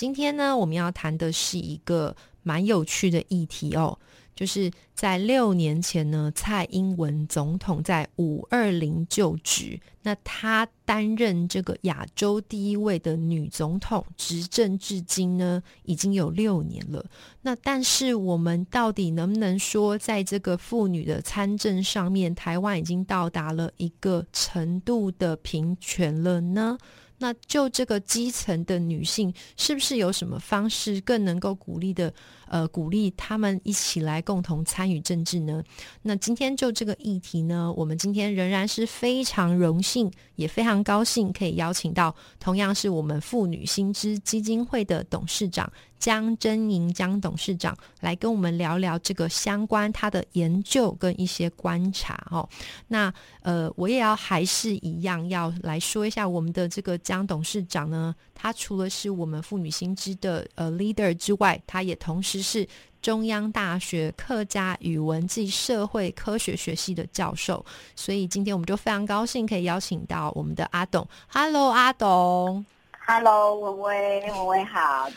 今天呢，我们要谈的是一个蛮有趣的议题哦，就是在六年前呢，蔡英文总统在五二零就职，那她担任这个亚洲第一位的女总统，执政至今呢已经有六年了。那但是我们到底能不能说，在这个妇女的参政上面，台湾已经到达了一个程度的平权了呢？那就这个基层的女性，是不是有什么方式更能够鼓励的？呃，鼓励他们一起来共同参与政治呢？那今天就这个议题呢，我们今天仍然是非常荣幸，也非常高兴可以邀请到同样是我们妇女新知基金会的董事长江真莹江董事长来跟我们聊聊这个相关他的研究跟一些观察哦。那呃，我也要还是一样要来说一下我们的这个江董事长呢。他除了是我们妇女新知的呃 leader 之外，他也同时是中央大学客家语文暨社会科学学系的教授。所以今天我们就非常高兴可以邀请到我们的阿董。Hello，阿董。Hello，文威，文威好。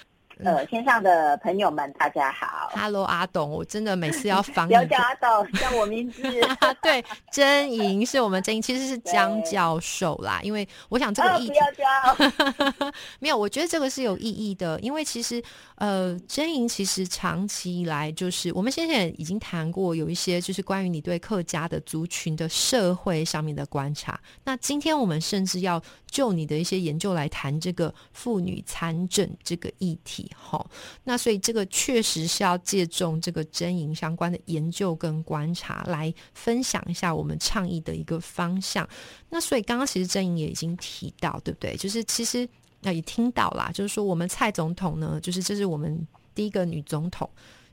呃，线上的朋友们，大家好。Hello，阿董，我真的每次要防不 要叫阿董，叫我名字。对，真莹是我们真莹，其实是江教授啦。因为我想这个意不要叫，没有，我觉得这个是有意义的。因为其实呃，真莹其实长期以来就是我们先前已经谈过，有一些就是关于你对客家的族群的社会上面的观察。那今天我们甚至要就你的一些研究来谈这个妇女参政这个议题。好，那所以这个确实是要借重这个真营相关的研究跟观察来分享一下我们倡议的一个方向。那所以刚刚其实真营也已经提到，对不对？就是其实那也听到啦，就是说我们蔡总统呢，就是这是我们第一个女总统，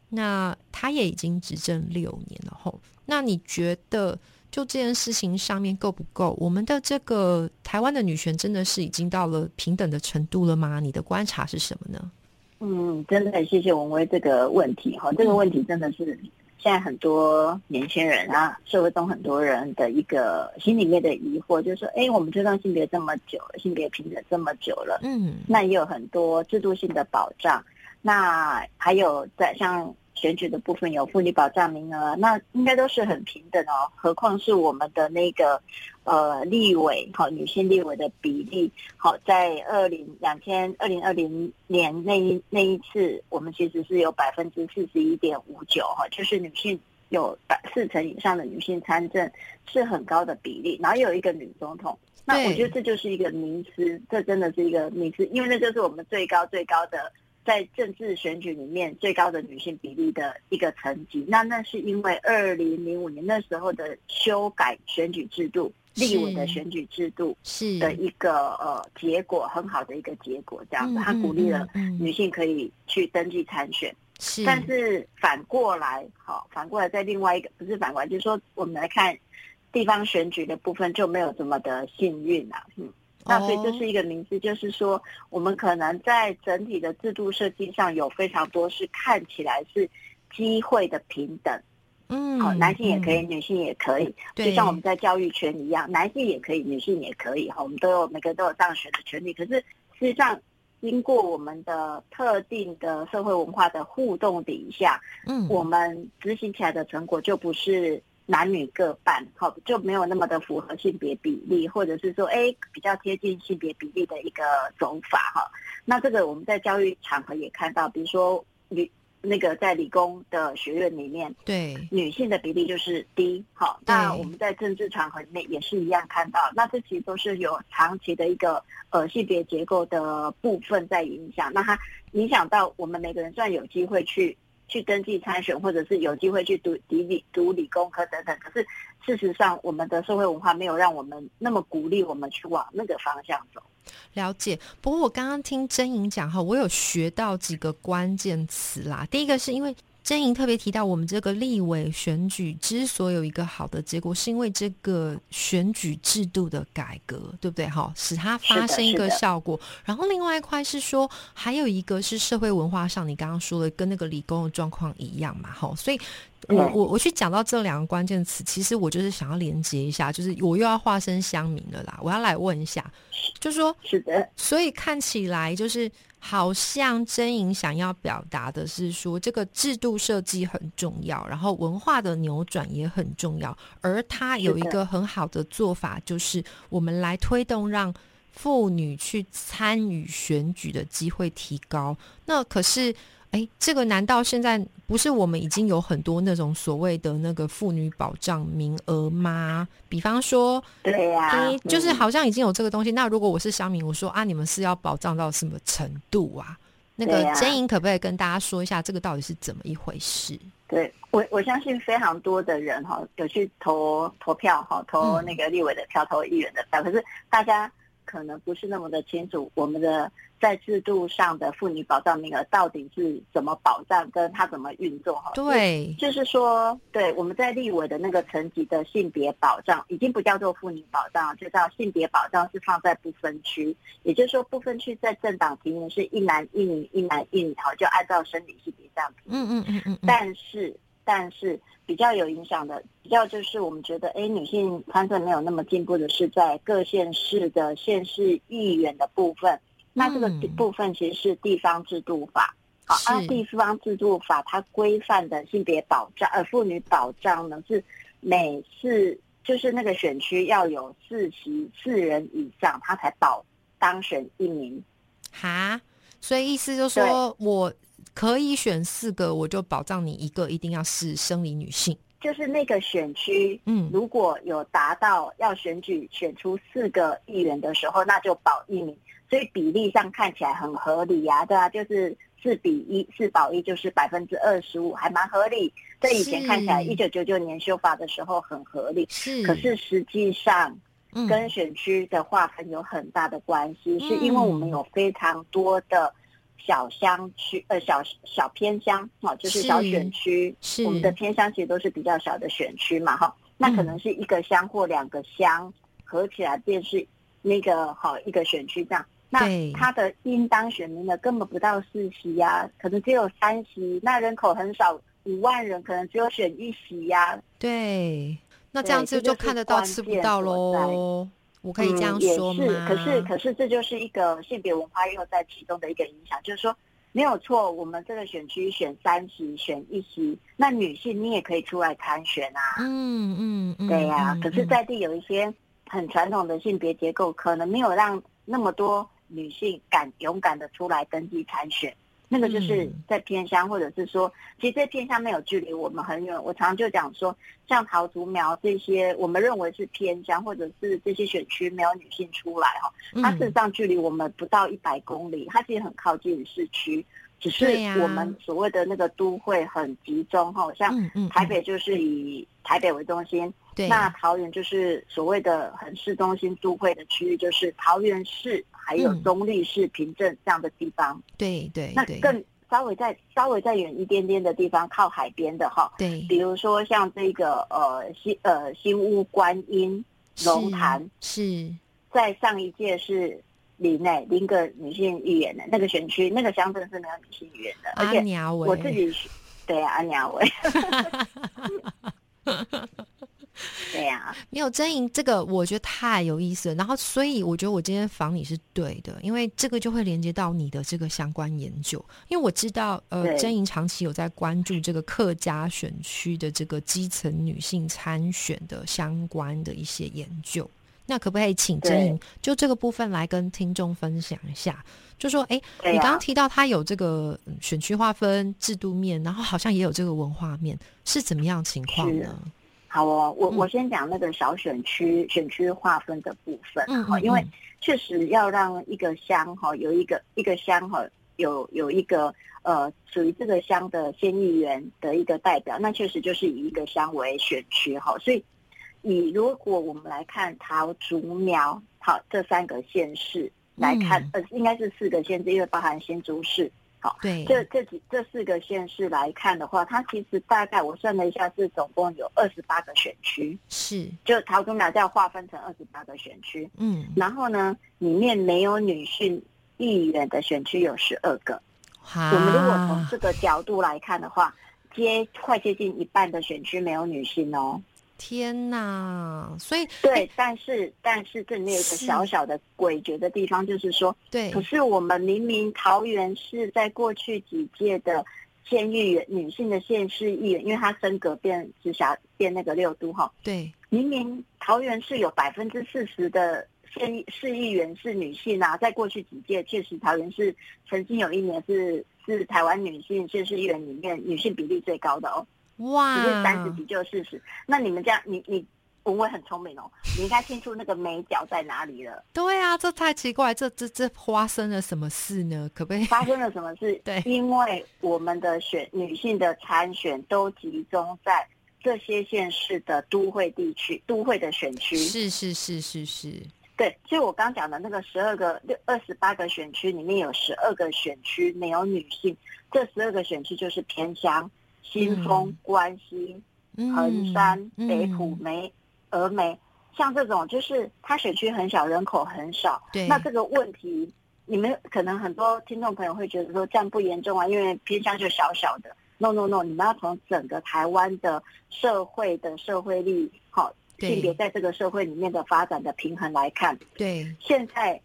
那她也已经执政六年了。吼，那你觉得就这件事情上面够不够？我们的这个台湾的女权真的是已经到了平等的程度了吗？你的观察是什么呢？嗯，真的很谢谢文威这个问题哈，这个问题真的是现在很多年轻人啊，社会中很多人的一个心里面的疑惑，就是说，哎，我们知道性别这么久了，性别平等这么久了，嗯，那也有很多制度性的保障，那还有在像。选举的部分有妇女保障名额，那应该都是很平等哦。何况是我们的那个呃立委，好女性立委的比例，好在二零两千二零二零年那一那一次，我们其实是有百分之四十一点五九哈，就是女性有百四成以上的女性参政是很高的比例。然后有一个女总统，那我觉得这就是一个名词，这真的是一个名词，因为那就是我们最高最高的。在政治选举里面最高的女性比例的一个层级，那那是因为二零零五年那时候的修改选举制度、立委的选举制度是的一个呃结果，很好的一个结果，这样子，他鼓励了女性可以去登记参选。是，但是反过来，好，反过来在另外一个不是反过来，就是说我们来看地方选举的部分就没有这么的幸运啊，嗯。那所以这是一个名字，就是说，我们可能在整体的制度设计上有非常多是看起来是机会的平等，嗯，好，男性也可以，女性也可以，就像我们在教育圈一样，男性也可以，女性也可以，哈，我们都有每个都有上学的权利。可是事实上，经过我们的特定的社会文化的互动底下，嗯，我们执行起来的成果就不是。男女各半，好就没有那么的符合性别比例，或者是说，哎，比较贴近性别比例的一个走法哈。那这个我们在教育场合也看到，比如说女那个在理工的学院里面，对女性的比例就是低，好。那我们在政治场合里面也是一样看到，那这其实都是有长期的一个呃性别结构的部分在影响，那它影响到我们每个人虽然有机会去。去登记参选，或者是有机会去读理读理工科等等。可是事实上，我们的社会文化没有让我们那么鼓励我们去往那个方向走。了解。不过我刚刚听真莹讲哈，我有学到几个关键词啦。第一个是因为。真莹特别提到，我们这个立委选举之所以有一个好的结果，是因为这个选举制度的改革，对不对？哈，使它发生一个效果。然后另外一块是说，还有一个是社会文化上，你刚刚说的跟那个理工的状况一样嘛？哈，所以我我我去讲到这两个关键词，其实我就是想要连接一下，就是我又要化身乡民了啦。我要来问一下，就说，是的，所以看起来就是。好像真莹想要表达的是说，这个制度设计很重要，然后文化的扭转也很重要，而他有一个很好的做法，就是我们来推动让妇女去参与选举的机会提高。那可是。哎，这个难道现在不是我们已经有很多那种所谓的那个妇女保障名额吗？比方说，对呀，就是好像已经有这个东西。那如果我是乡民，我说啊，你们是要保障到什么程度啊？那个真莹可不可以跟大家说一下，这个到底是怎么一回事？对我，我相信非常多的人哈，有去投投票哈，投那个立委的票，投议员的票，可是大家。可能不是那么的清楚，我们的在制度上的妇女保障名额到底是怎么保障，跟它怎么运作哈？对，就是说，对我们在立委的那个层级的性别保障，已经不叫做妇女保障，就叫性别保障，是放在不分区。也就是说，不分区在政党提名是一男一女，一男一女，好，就按照生理性别这样提。嗯嗯嗯嗯。但是，但是。比较有影响的，比较就是我们觉得，哎，女性参政没有那么进步的是在各县市的县市议员的部分。那这个部分其实是地方制度法，好，而地方制度法它规范的性别保障，呃，妇女保障呢是每次就是那个选区要有四席四人以上，他才保当选一名。哈，所以意思就是说我。可以选四个，我就保障你一个一定要是生理女性。就是那个选区，嗯，如果有达到要选举选出四个议员的时候，那就保一名。所以比例上看起来很合理呀，对啊，就是四比一，四保一就是百分之二十五，还蛮合理。在以前看起来，一九九九年修法的时候很合理，是。可是实际上，跟选区的划分有很大的关系，是因为我们有非常多的。小乡区呃小小偏乡哦，就是小选区，是。我们的偏乡其实都是比较小的选区嘛哈，那可能是一个乡或两个乡合起来便是那个好一个选区这样，那他的应当选民呢根本不到四席呀，可能只有三席，那人口很少五万人，可能只有选一席呀。对，那这样子就看得到吃不到喽。我可以这样说吗？可是，可是这就是一个性别文化又在其中的一个影响，就是说没有错，我们这个选区选三席，选一席，那女性你也可以出来参选啊。嗯嗯，对呀。可是，在地有一些很传统的性别结构，可能没有让那么多女性敢勇敢的出来登记参选。那个就是在偏乡，或者是说，其实这偏乡没有距离我们很远。我常常就讲说，像桃竹苗这些，我们认为是偏乡，或者是这些选区没有女性出来哈，它事实上距离我们不到一百公里，它其实很靠近市区，只是我们所谓的那个都会很集中哈，像台北就是以台北为中心，那桃园就是所谓的很市中心都会的区域，就是桃园市。还有中立市、平镇这样的地方，对对，那更稍微再稍微再远一点点的地方，靠海边的哈，对，比如说像这个呃新呃新屋观音龙潭，是。在上一届是林内林个女性议员的那个选区，那个乡镇是没有女性议员的，而且我自己对啊，阿鸟伟。对呀，没有真莹这个，我觉得太有意思了。然后，所以我觉得我今天访你是对的，因为这个就会连接到你的这个相关研究。因为我知道，呃，真莹长期有在关注这个客家选区的这个基层女性参选的相关的一些研究。那可不可以请真莹就这个部分来跟听众分享一下？就说，哎，你刚刚提到他有这个选区划分制度面，然后好像也有这个文化面，是怎么样情况呢？好哦，我我先讲那个小选区选区划分的部分哈，因为确实要让一个乡哈有一个一个乡哈有有一个呃属于这个乡的县议员的一个代表，那确实就是以一个乡为选区哈，所以以如果我们来看桃竹苗好这三个县市，来看，嗯。呃，应该是四个县市，因为包含新竹市。好，对，这这几这四个县市来看的话，它其实大概我算了一下，是总共有二十八个选区，是，就桃竹苗要划分成二十八个选区。嗯，然后呢，里面没有女性议员的选区有十二个。好，我们如果从这个角度来看的话，接快接近一半的选区没有女性哦。天哪，所以对，但是但是这里面有一个小小的诡谲的地方，就是说，对。可是我们明明桃园市在过去几届的县议员女性的县市议员，因为她升格变直辖变那个六都哈，对。明明桃园市有百分之四十的县市议员是女性啊，在过去几届确实桃园市曾经有一年是是台湾女性县市议员里面女性比例最高的哦，哇三十几就四十。那你们这样，你你文伟很聪明哦，你应该清楚那个美角在哪里了，对啊，这太奇怪，这这这发生了什么事呢？可不可以？发生了什么事？对因为我们的选女性的参选都集中在这些县市的都会地区、都会的选区。是是是是是，对，所以我刚讲的那个十二个六二十八个选区里面有十二个选区没有女性，这十二个选区就是偏乡、新丰、嗯关西、嗯衡山、嗯北埔、梅、峨眉，像这种就是它选区很小，人口很少。对那这个问题，你们可能很多听众朋友会觉得说这样不严重啊，因为偏向就小小的。No No No，你们要从整个台湾的社会的社会力，好对性别在这个社会里面的发展的平衡来看。对现在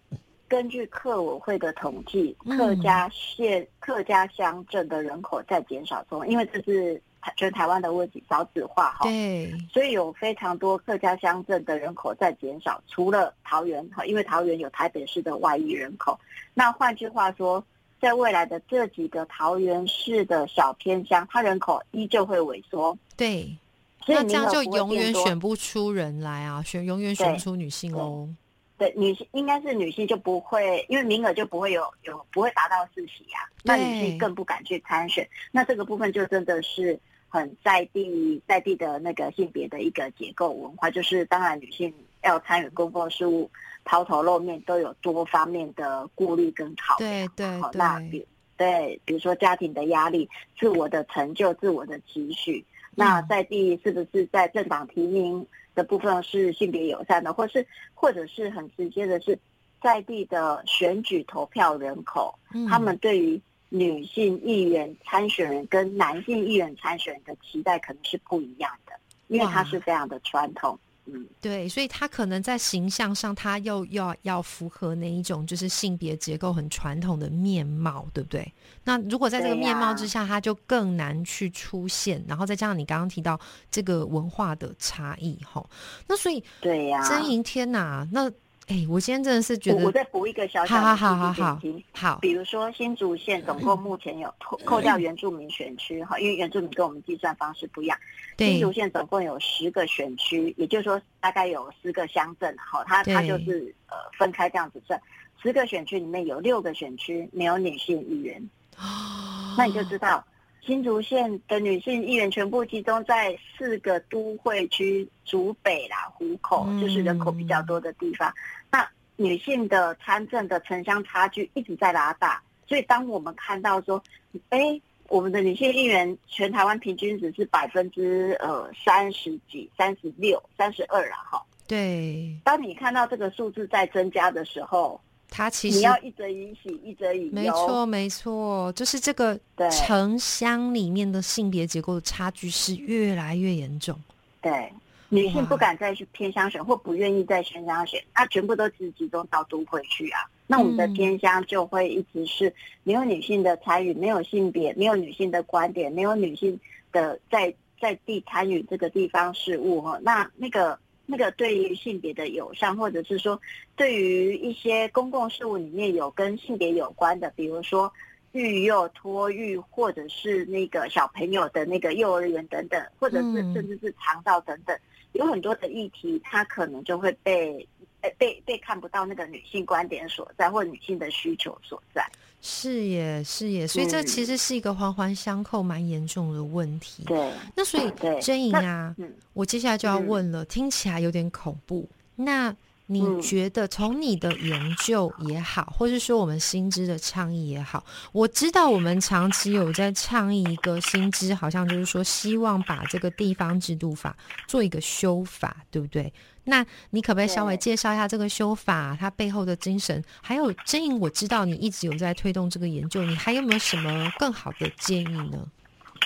根据客委会的统计，嗯客家县、客家乡镇的人口在减少中，因为这是台全台湾的问题，少子化哈，对所以有非常多客家乡镇的人口在减少。除了桃园哈，因为桃园有台北市的外移人口，那换句话说。在未来的这几个桃园市的小偏乡，它人口依旧会萎缩，对，所以那这样就永远选不出人来啊，选永远选不出女性喽。对，女性应该是女性就不会，因为名额就不会有有不会达到四席呀、那女性更不敢去参选。那这个部分就真的是很在地在地的那个性别的一个结构文化，就是当然女性要参与公共事务，抛头露面都有多方面的顾虑跟考量。对对好，那对，比对，比如说家庭的压力、自我的成就、自我的期许，那嗯在地是不是在政党提名的部分是性别友善的，或是或者是很直接的是在地的选举投票人口，嗯他们对于女性议员参选人跟男性议员参选人的期待可能是不一样的，因为它是非常的传统。嗯，对，所以他可能在形象上，他又要要符合那一种就是性别结构很传统的面貌，对不对？那如果在这个面貌之下，他就更难去出现，然后再加上你刚刚提到这个文化的差异，吼，那所以对呀、真莹天哪，那哎，我今天真的是觉得我我再补一个小小好的好好好好好，比如说新竹县总共目前有扣扣掉原住民选区哈，因为原住民跟我们计算方式不一样。新竹县总共有十个选区，也就是说大概有四个乡镇哈，它它就是呃分开这样子算，十个选区里面有六个选区没有女性议员，那你就知道。新竹县的女性议员全部集中在四个都会区，竹北啦、湖口，嗯就是人口比较多的地方。那女性的参政的城乡差距一直在拉大，所以当我们看到说，哎，我们的女性议员全台湾平均只是百分之呃三十几、三十六、三十二啦，哈。对，当你看到这个数字在增加的时候，他其实你要一则以喜，一则以忧。没错，没错，就是这个对城乡里面的性别结构的差距是越来越严重。对，女性不敢再去偏乡选，或不愿意在偏乡选，那全部都只集中到都会去啊。那我们的嗯偏乡就会一直是没有女性的参与，没有性别，没有女性的观点，没有女性的在在地参与这个地方事务哈。那那个那个对于性别的友善，或者是说对于一些公共事务里面有跟性别有关的，比如说。育幼、托育，或者是那个小朋友的那个幼儿园等等，或者是嗯甚至是肠道等等，有很多的议题，它可能就会被呃被被看不到那个女性观点所在，或女性的需求所在。是耶，是耶，所以这嗯其实是一个环环相扣、蛮严重的问题。对，那所以对真莹啊，嗯，我接下来就要嗯问了，听起来有点恐怖。那你觉得从你的研究也好，或是说我们新知的倡议也好，我知道我们长期有在倡议一个新知，好像就是说希望把这个地方制度法做一个修法，对不对？那你可不可以稍微介绍一下这个修法它背后的精神？还有真颖，我知道你一直有在推动这个研究，你还有没有什么更好的建议呢？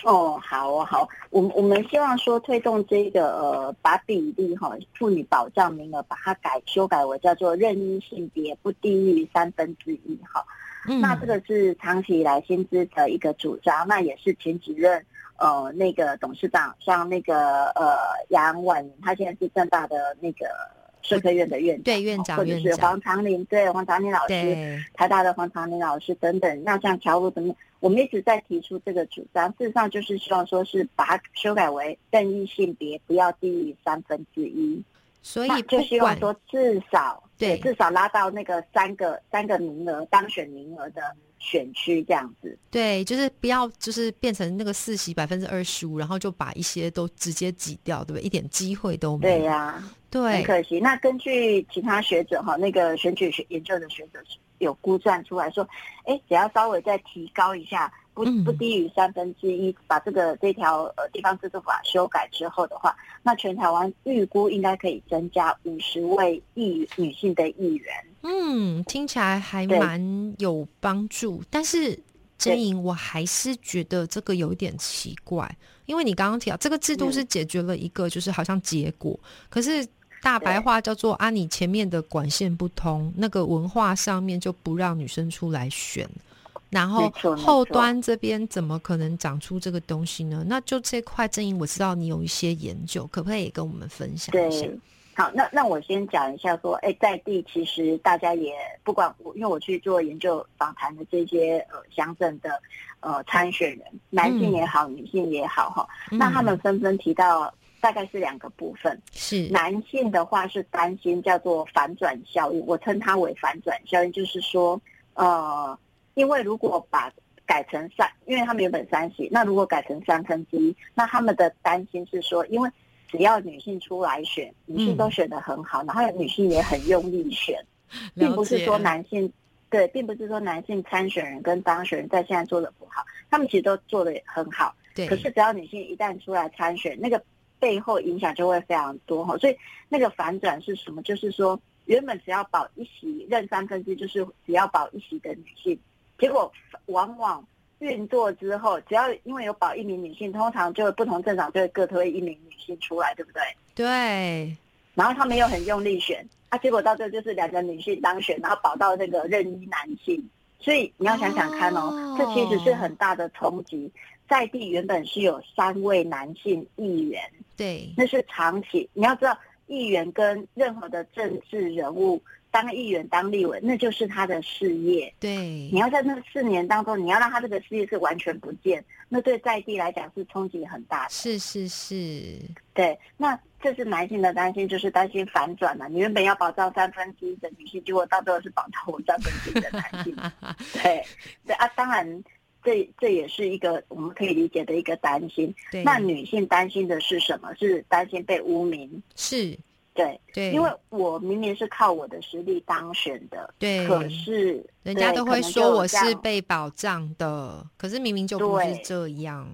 哦，好哦，好，我我们希望说推动这个呃，把比例哈，妇女保障名额把它改修改为叫做任意性别不低于三分之一哈。嗯，那这个是长期以来薪资的一个主张，那也是前几任呃那个董事长，像那个呃杨婉莹，他现在是正大的那个。社科院的院长，对院长，或者是黄长林，对黄长林老师，台大的黄长林老师等等。那像侨务怎么，我们一直在提出这个主张，事实上就是希望说是把它修改为任意性别不要低于三分之一，所以就希望说至少对至少拉到那个三个三个名额当选名额的。选区这样子，对，就是不要，就是变成那个四席百分之二十五，然后就把一些都直接挤掉，对不对？一点机会都没有。对呀，对，很可惜。那根据其他学者哈，那个选举学研究的学者有估算出来说，哎，只要稍微再提高一下。不不低于三分之一，把这个这条呃地方制度法修改之后的话，那全台湾预估应该可以增加五十位议女性的议员。嗯，听起来还蛮有帮助。但是真莹，我还是觉得这个有点奇怪，因为你刚刚提到这个制度是解决了一个就是好像结果，可是大白话叫做啊，你前面的管线不通，那个文化上面就不让女生出来选。然后后端这边怎么可能长出这个东西呢？那就这块阵营，我知道你有一些研究，可不可以跟我们分享一下？好，那那我先讲一下，说，哎，在地其实大家也不管我，因为我去做研究访谈的这些呃乡镇的呃参选人，男性也好，女性也好，哈，那他们纷纷提到大概是两个部分，是男性的话是担心叫做反转效应，我称它为反转效应，就是说呃。因为如果把改成三，因为他们原本三席，那如果改成三分之一，那他们的担心是说，因为只要女性出来选，女性都选得很好，然后女性也很用力选，并不是说男性对，并不是说男性参选人跟当选人在现在做的不好，他们其实都做的很好。对。可是只要女性一旦出来参选，那个背后影响就会非常多哈。所以那个反转是什么？就是说，原本只要保一席，任三分之，就是只要保一席的女性。结果往往运作之后，只要因为有保一名女性，通常就不同政党就会各推一名女性出来，对不对？对。然后他们又很用力选，啊，结果到最后就是两个女性当选，然后保到那个任一男性。所以你要想想看哦，这其实是很大的冲击。在地原本是有三位男性议员，对，那是长期。你要知道，议员跟任何的政治人物。当议员、当立委，那就是他的事业。对，你要在那四年当中，你要让他这个事业是完全不见，那对在地来讲是冲击很大的。是是是，对。那这是男性的担心，就是担心反转嘛。你原本要保障三分之一的女性，结果到最后是保障我三分之一的男性。对对啊，当然，这这也是一个我们可以理解的一个担心。对那女性担心的是什么？是担心被污名。是。对对，因为我明明是靠我的实力当选的，对，可是人家都会说我是被保障的，可是明明就不是这样。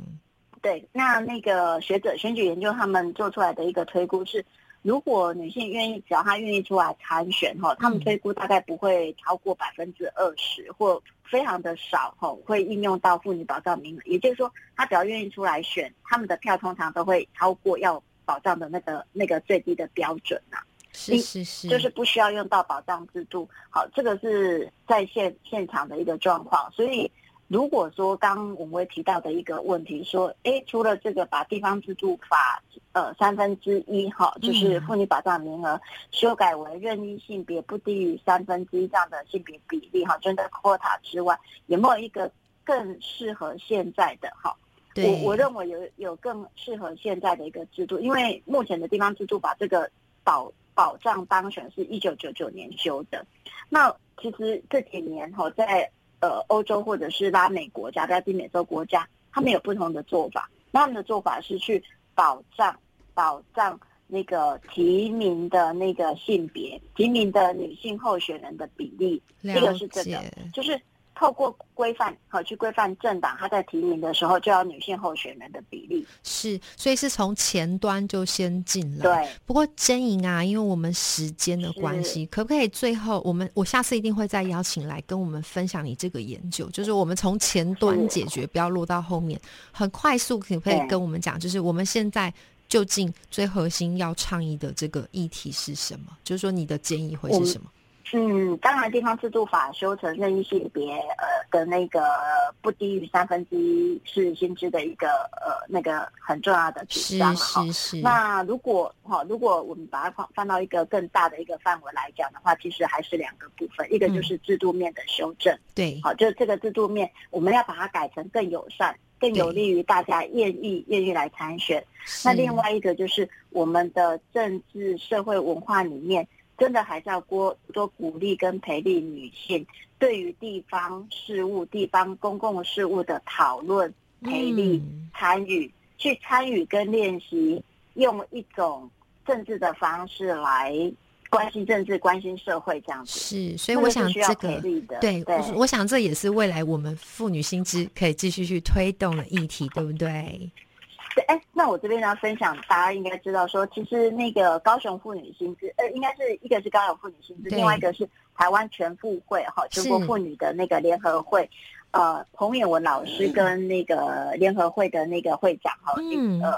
对，那那个学者选举研究他们做出来的一个推估是，如果女性愿意，只要她愿意出来参选哈，他们推估大概不会超过百分之二十，或非常的少哈，会应用到妇女保障名额。也就是说，她只要愿意出来选，他们的票通常都会超过要。保障的那个那个最低的标准呐，是是是，就是不需要用到保障制度。好，这个是在现现场的一个状况。所以，如果说刚我们会提到的一个问题，说，哎，除了这个把地方制度法呃三分之一哈，就是妇女保障名额修改为任意性别不低于三分之一这样的性别比例哈，真的 quota 之外，有没有一个更适合现在的哈？我我认为有有更适合现在的一个制度，因为目前的地方制度把这个保保障当选是一九九九年修的，那其实这几年哈，在呃欧洲或者是拉美国家、拉丁美洲国家，他们有不同的做法，他们的做法是去保障保障那个提名的那个性别，提名的女性候选人的比例，这个是这个，就是透过规范好去规范政党，他在提名的时候就要女性候选人的比例。是，所以是从前端就先进来。对。不过真莹啊，因为我们时间的关系，可不可以最后我们我下次一定会再邀请来跟我们分享你这个研究，就是我们从前端解决，不要落到后面，很快速可不可以跟我们讲，就是我们现在。究竟最核心要倡议的这个议题是什么？就是说，你的建议会是什么？嗯，当然，地方制度法修成任意性别呃的那个不低于三分之一是薪资的一个呃那个很重要的主张哈。那如果哈，如果我们把它放放到一个更大的一个范围来讲的话，其实还是两个部分，一个就是制度面的修正。对。好，就是这个制度面，我们要把它改成更友善。更有利于大家愿意愿意来参选。那另外一个就是我们的政治社会文化里面，真的还是要多多鼓励跟培力女性对于地方事务、地方公共事务的讨论、培力、参与，去参与跟练习，用一种政治的方式来。关心政治，关心社会，这样子是，所以我想这个对，我想这也是未来我们妇女新知可以继续去推动的议题，对不对？对，哎，那我这边呢分享，大家应该知道说，其实那个高雄妇女薪资，呃，应该是一个是高雄妇女薪资，另外一个是台湾全妇会哈，全国妇女的那个联合会，呃，彭远文老师跟那个联合会的那个会长哈，嗯，呃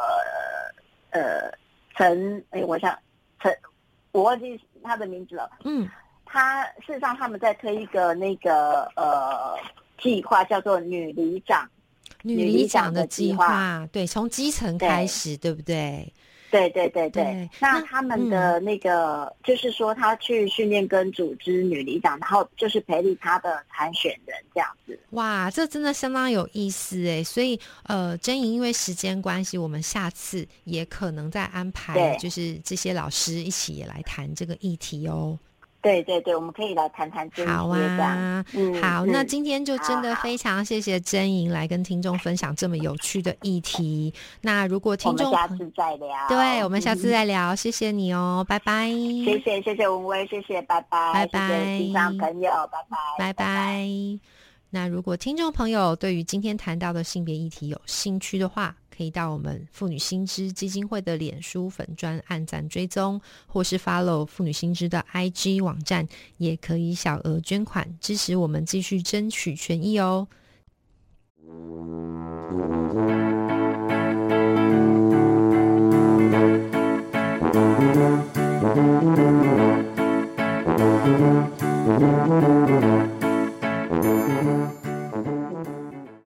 呃，陈，哎，我想陈。我忘记他的名字了。嗯，他事实上他们在推一个那个呃计划，叫做“女里长”。女理长的计划，对，从基层开始，对不对？对对对对，那他们的那个就是说，他去训练跟组织女里长，然后就是培育他的参选人这样子。哇，这真的相当有意思哎！所以呃，真莹因为时间关系，我们下次也可能再安排，就是这些老师一起也来谈这个议题哦。对对对，我们可以来谈谈这些。好啊，嗯，好，那今天就真的非常谢谢真莹来跟听众分享这么有趣的议题。那如果听众下次再聊，对，我们下次再聊，谢谢你哦，拜拜。谢谢谢谢文威，谢谢，拜拜，拜拜，听众朋友，拜拜，拜拜。那如果听众朋友对于今天谈到的性别议题有兴趣的话，可以到我们妇女新知基金会的脸书粉专按赞追踪，或是 follow 妇女新知的 IG 网站，也可以小额捐款支持我们继续争取权益哦。